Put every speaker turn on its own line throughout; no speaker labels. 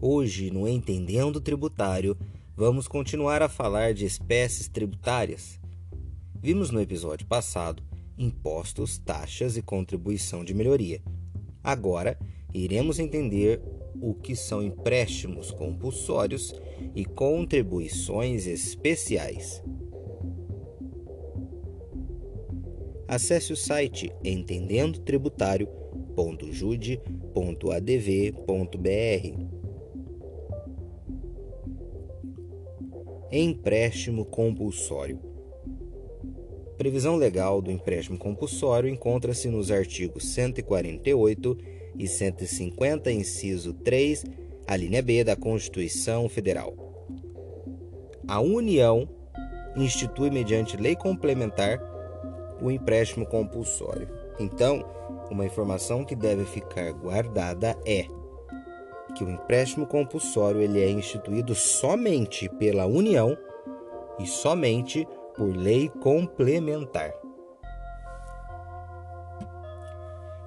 Hoje, no Entendendo Tributário, vamos continuar a falar de espécies tributárias. Vimos no episódio passado impostos, taxas e contribuição de melhoria. Agora, iremos entender o que são empréstimos compulsórios e contribuições especiais. Acesse o site entendendotributário.jude.adv.br Empréstimo compulsório. Previsão legal do empréstimo compulsório encontra-se nos artigos 148 e 150, inciso 3, a linha B da Constituição Federal. A União institui, mediante lei complementar, o empréstimo compulsório. Então, uma informação que deve ficar guardada é que o empréstimo compulsório ele é instituído somente pela União e somente por lei complementar.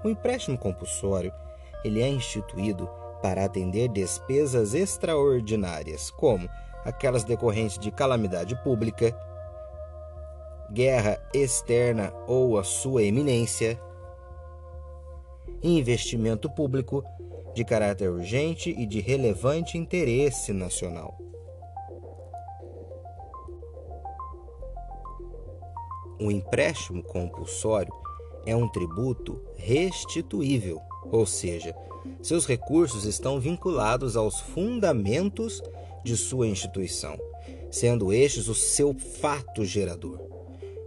O empréstimo compulsório ele é instituído para atender despesas extraordinárias, como aquelas decorrentes de calamidade pública, guerra externa ou a sua eminência, investimento público de caráter urgente e de relevante interesse nacional. O empréstimo compulsório é um tributo restituível, ou seja, seus recursos estão vinculados aos fundamentos de sua instituição, sendo estes o seu fato gerador.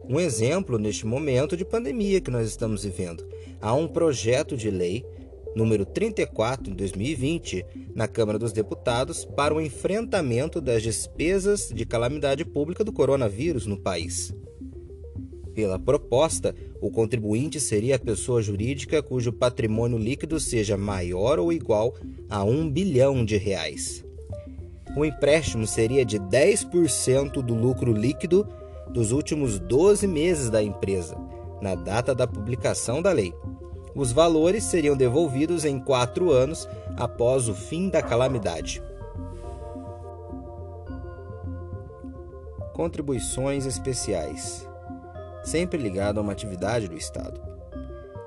Um exemplo neste momento de pandemia que nós estamos vivendo. Há um projeto de lei número 34 em 2020 na Câmara dos Deputados para o enfrentamento das despesas de calamidade pública do coronavírus no país. Pela proposta, o contribuinte seria a pessoa jurídica cujo patrimônio líquido seja maior ou igual a um bilhão de reais. O empréstimo seria de 10% do lucro líquido dos últimos 12 meses da empresa, na data da publicação da lei os valores seriam devolvidos em quatro anos após o fim da calamidade. Contribuições especiais sempre ligado a uma atividade do Estado.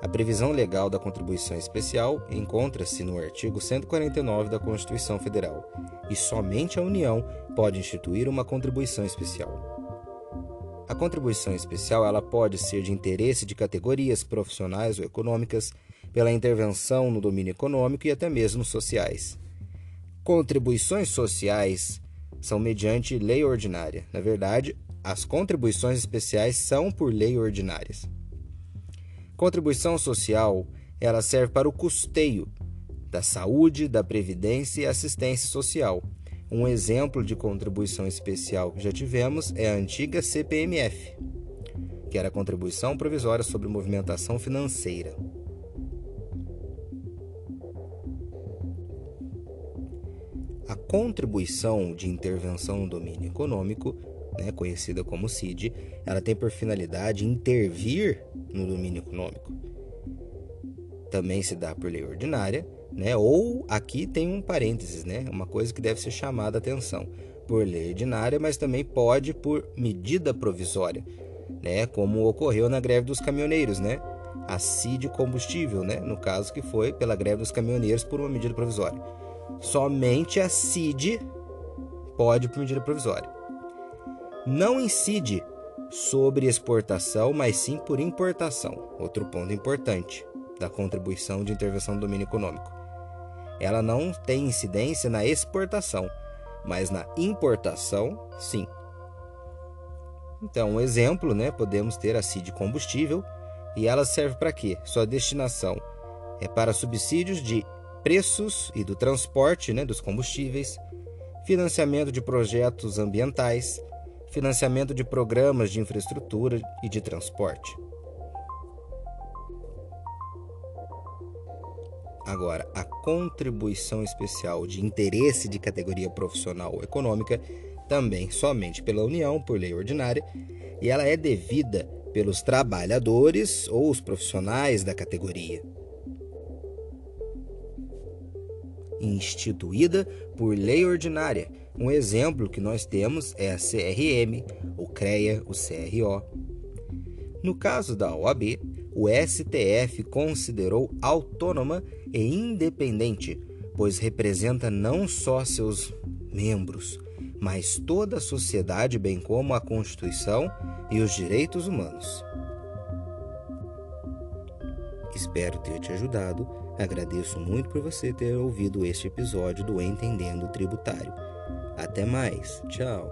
A previsão legal da contribuição especial encontra-se no artigo 149 da Constituição Federal, e somente a União pode instituir uma contribuição especial. A contribuição especial ela pode ser de interesse de categorias profissionais ou econômicas, pela intervenção no domínio econômico e até mesmo sociais. Contribuições sociais são mediante lei ordinária. Na verdade, as contribuições especiais são por lei ordinárias. Contribuição social, ela serve para o custeio da saúde, da previdência e assistência social um exemplo de contribuição especial que já tivemos é a antiga CPMF, que era a Contribuição Provisória sobre Movimentação Financeira. A contribuição de intervenção no domínio econômico, né, conhecida como CID, ela tem por finalidade intervir no domínio econômico. Também se dá por lei ordinária né? Ou aqui tem um parênteses, né? Uma coisa que deve ser chamada a atenção por lei ordinária, mas também pode por medida provisória, né? Como ocorreu na greve dos caminhoneiros, né? A CID combustível, né? No caso que foi pela greve dos caminhoneiros por uma medida provisória. Somente a CID pode por medida provisória. Não incide sobre exportação, mas sim por importação. Outro ponto importante da contribuição de intervenção do domínio econômico ela não tem incidência na exportação, mas na importação, sim. Então, um exemplo, né, podemos ter a CID combustível e ela serve para quê? Sua destinação é para subsídios de preços e do transporte, né, dos combustíveis, financiamento de projetos ambientais, financiamento de programas de infraestrutura e de transporte. Agora, a contribuição especial de interesse de categoria profissional ou econômica também somente pela União, por lei ordinária, e ela é devida pelos trabalhadores ou os profissionais da categoria. Instituída por lei ordinária. Um exemplo que nós temos é a CRM, o CREA, o CRO. No caso da OAB, o STF considerou autônoma e independente, pois representa não só seus membros, mas toda a sociedade, bem como a Constituição e os direitos humanos. Espero ter te ajudado. Agradeço muito por você ter ouvido este episódio do Entendendo Tributário. Até mais. Tchau.